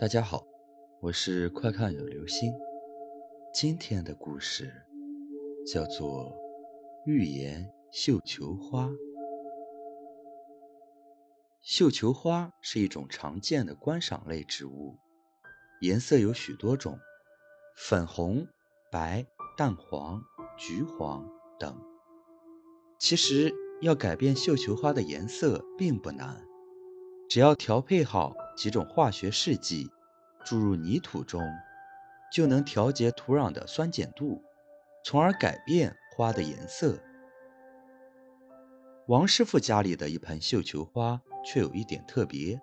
大家好，我是快看有流星。今天的故事叫做《寓言绣球花》。绣球花是一种常见的观赏类植物，颜色有许多种，粉红、白、淡黄、橘黄等。其实要改变绣球花的颜色并不难，只要调配好。几种化学试剂注入泥土中，就能调节土壤的酸碱度，从而改变花的颜色。王师傅家里的一盆绣球花却有一点特别，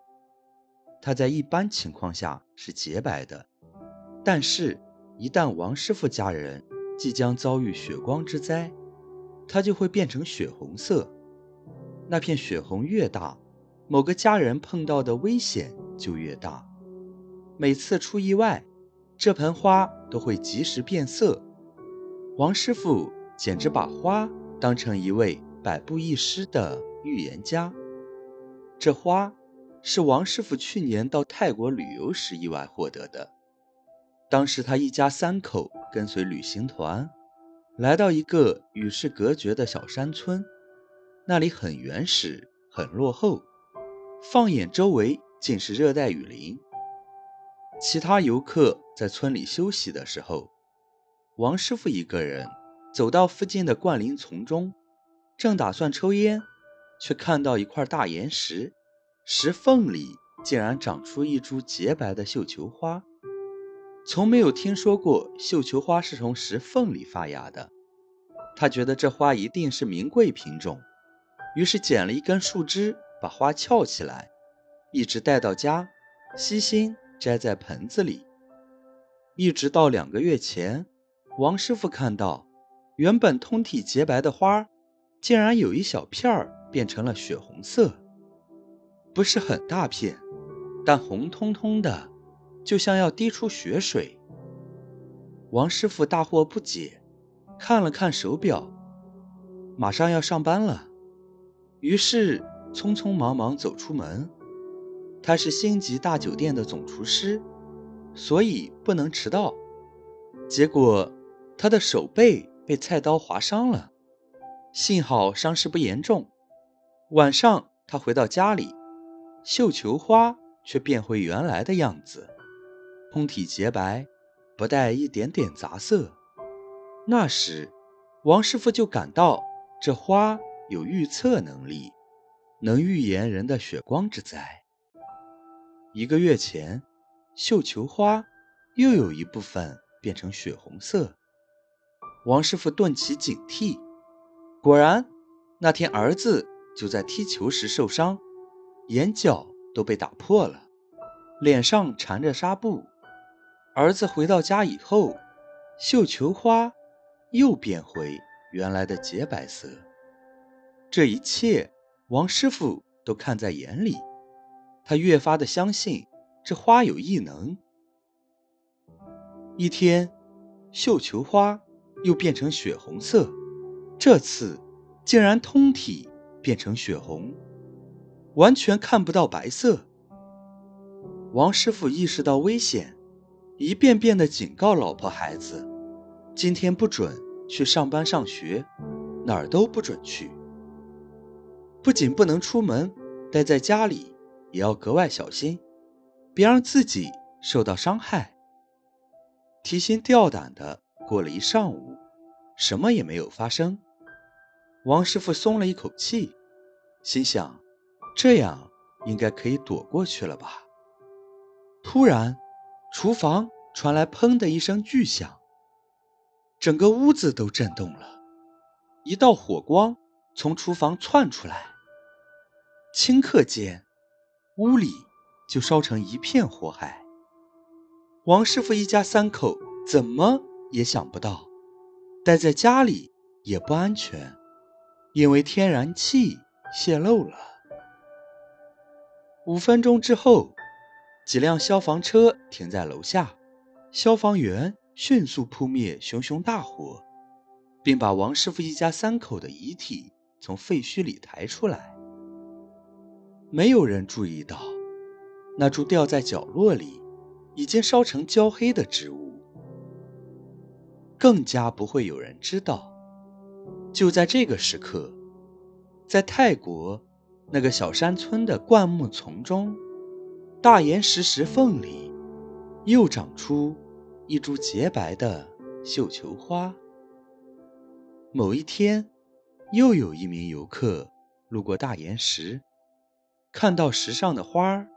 它在一般情况下是洁白的，但是，一旦王师傅家人即将遭遇血光之灾，它就会变成血红色。那片血红越大，某个家人碰到的危险。就越大。每次出意外，这盆花都会及时变色。王师傅简直把花当成一位百步一诗的预言家。这花是王师傅去年到泰国旅游时意外获得的。当时他一家三口跟随旅行团，来到一个与世隔绝的小山村，那里很原始，很落后。放眼周围。竟是热带雨林。其他游客在村里休息的时候，王师傅一个人走到附近的灌林丛中，正打算抽烟，却看到一块大岩石，石缝里竟然长出一株洁白的绣球花。从没有听说过绣球花是从石缝里发芽的，他觉得这花一定是名贵品种，于是捡了一根树枝，把花翘起来。一直带到家，悉心摘在盆子里。一直到两个月前，王师傅看到，原本通体洁白的花，竟然有一小片儿变成了血红色。不是很大片，但红彤彤的，就像要滴出血水。王师傅大惑不解，看了看手表，马上要上班了，于是匆匆忙忙走出门。他是星级大酒店的总厨师，所以不能迟到。结果他的手背被菜刀划伤了，幸好伤势不严重。晚上他回到家里，绣球花却变回原来的样子，通体洁白，不带一点点杂色。那时，王师傅就感到这花有预测能力，能预言人的血光之灾。一个月前，绣球花又有一部分变成血红色。王师傅顿起警惕，果然，那天儿子就在踢球时受伤，眼角都被打破了，脸上缠着纱布。儿子回到家以后，绣球花又变回原来的洁白色。这一切，王师傅都看在眼里。他越发的相信这花有异能。一天，绣球花又变成血红色，这次竟然通体变成血红，完全看不到白色。王师傅意识到危险，一遍遍的警告老婆孩子：今天不准去上班上学，哪儿都不准去。不仅不能出门，待在家里。也要格外小心，别让自己受到伤害。提心吊胆的过了一上午，什么也没有发生。王师傅松了一口气，心想：这样应该可以躲过去了吧。突然，厨房传来“砰”的一声巨响，整个屋子都震动了，一道火光从厨房窜出来，顷刻间。屋里就烧成一片火海。王师傅一家三口怎么也想不到，待在家里也不安全，因为天然气泄漏了。五分钟之后，几辆消防车停在楼下，消防员迅速扑灭熊熊大火，并把王师傅一家三口的遗体从废墟里抬出来。没有人注意到，那株掉在角落里、已经烧成焦黑的植物。更加不会有人知道，就在这个时刻，在泰国那个小山村的灌木丛中，大岩石石缝里又长出一株洁白的绣球花。某一天，又有一名游客路过大岩石，看到石上的花儿，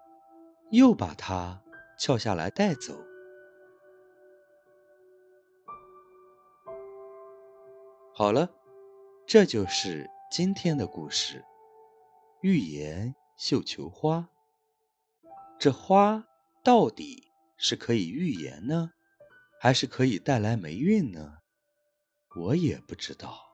又把它撬下来带走。好了，这就是今天的故事——预言绣球花。这花到底是可以预言呢，还是可以带来霉运呢？我也不知道。